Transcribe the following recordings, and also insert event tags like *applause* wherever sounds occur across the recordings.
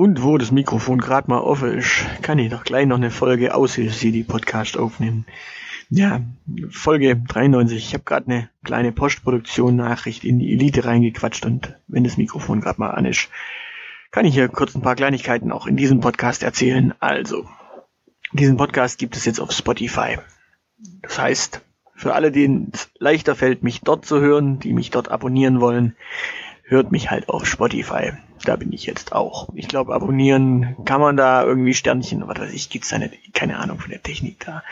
Und wo das Mikrofon gerade mal offen ist, kann ich doch gleich noch eine Folge Aushilfs-CD Podcast aufnehmen. Ja, Folge 93. Ich habe gerade eine kleine Postproduktion-Nachricht in die Elite reingequatscht und wenn das Mikrofon gerade mal an ist, kann ich hier kurz ein paar Kleinigkeiten auch in diesem Podcast erzählen. Also, diesen Podcast gibt es jetzt auf Spotify. Das heißt, für alle, denen es leichter fällt, mich dort zu hören, die mich dort abonnieren wollen, hört mich halt auf Spotify. Da bin ich jetzt auch. Ich glaube, abonnieren kann man da irgendwie Sternchen, was weiß ich, gibt's nicht, keine Ahnung von der Technik da.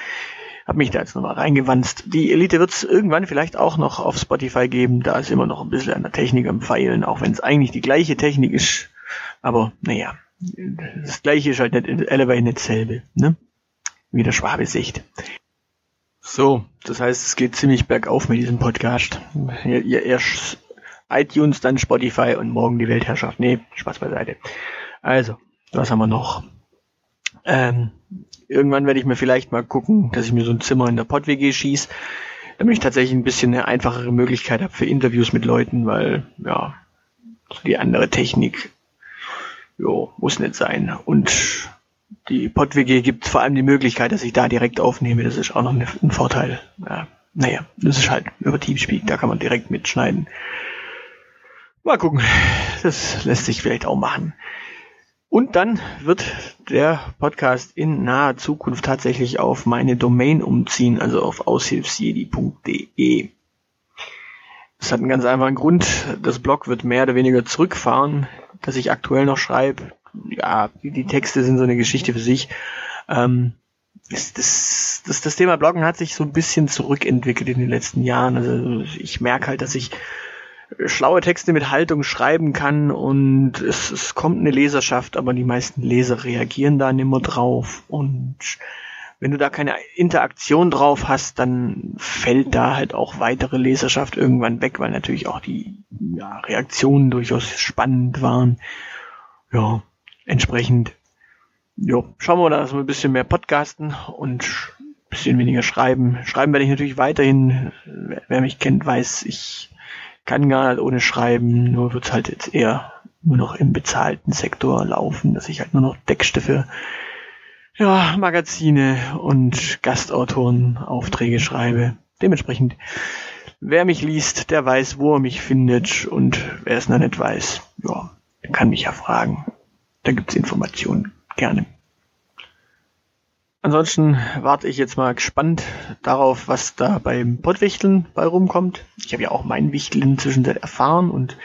Hab mich da jetzt nochmal reingewanzt. Die Elite wird's irgendwann vielleicht auch noch auf Spotify geben. Da ist immer noch ein bisschen an der Technik am Pfeilen, auch wenn es eigentlich die gleiche Technik ist. Aber naja, das gleiche ist halt nicht Elevate nicht dasselbe, ne? Wie der Schwabe Sicht. So, das heißt, es geht ziemlich bergauf mit diesem Podcast. Ihr, ihr erst iTunes, dann Spotify und morgen die Weltherrschaft. Nee, Spaß beiseite. Also, was haben wir noch? Ähm, irgendwann werde ich mir vielleicht mal gucken, dass ich mir so ein Zimmer in der Pott-WG schieße, damit ich tatsächlich ein bisschen eine einfachere Möglichkeit habe für Interviews mit Leuten, weil, ja, die andere Technik, jo, muss nicht sein. Und die Pott-WG gibt vor allem die Möglichkeit, dass ich da direkt aufnehme. Das ist auch noch ein Vorteil. Ja, naja, das ist halt über Teamspeak, da kann man direkt mitschneiden. Mal gucken. Das lässt sich vielleicht auch machen. Und dann wird der Podcast in naher Zukunft tatsächlich auf meine Domain umziehen, also auf aushilfsjedi.de. Das hat einen ganz einfachen Grund. Das Blog wird mehr oder weniger zurückfahren, dass ich aktuell noch schreibe. Ja, die Texte sind so eine Geschichte für sich. Ähm, das, das, das, das Thema Bloggen hat sich so ein bisschen zurückentwickelt in den letzten Jahren. Also ich merke halt, dass ich schlaue Texte mit Haltung schreiben kann und es, es kommt eine Leserschaft, aber die meisten Leser reagieren da nimmer drauf und wenn du da keine Interaktion drauf hast, dann fällt da halt auch weitere Leserschaft irgendwann weg, weil natürlich auch die ja, Reaktionen durchaus spannend waren. Ja, entsprechend, ja, schauen wir, dass wir ein bisschen mehr podcasten und ein bisschen weniger schreiben. Schreiben werde ich natürlich weiterhin. Wer mich kennt, weiß, ich kann gar nicht ohne Schreiben, nur wird's halt jetzt eher nur noch im bezahlten Sektor laufen, dass ich halt nur noch für ja, Magazine und Gastautoren Aufträge schreibe. Dementsprechend, wer mich liest, der weiß, wo er mich findet und wer es noch nicht weiß, ja, kann mich ja fragen. Da gibt's Informationen. Gerne. Ansonsten warte ich jetzt mal gespannt darauf, was da beim Pottwichteln bei rumkommt. Ich habe ja auch meinen Wichtel inzwischen erfahren und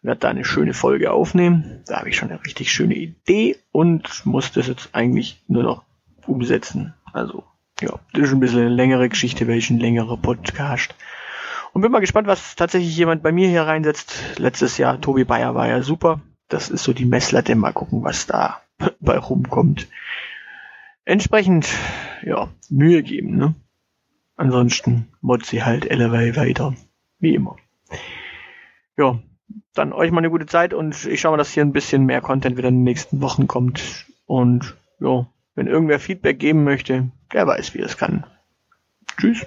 werde da eine schöne Folge aufnehmen. Da habe ich schon eine richtig schöne Idee und muss das jetzt eigentlich nur noch umsetzen. Also, ja, das ist ein bisschen eine längere Geschichte, welchen längerer Podcast. Und bin mal gespannt, was tatsächlich jemand bei mir hier reinsetzt. Letztes Jahr, Tobi Bayer war ja super. Das ist so die Messlatte. Mal gucken, was da *laughs* bei rumkommt entsprechend ja, Mühe geben. Ne? Ansonsten mod sie halt LW weiter. Wie immer. Ja, dann euch mal eine gute Zeit und ich schaue mal, dass hier ein bisschen mehr Content wieder in den nächsten Wochen kommt. Und ja, wenn irgendwer Feedback geben möchte, der weiß, wie es kann. Tschüss.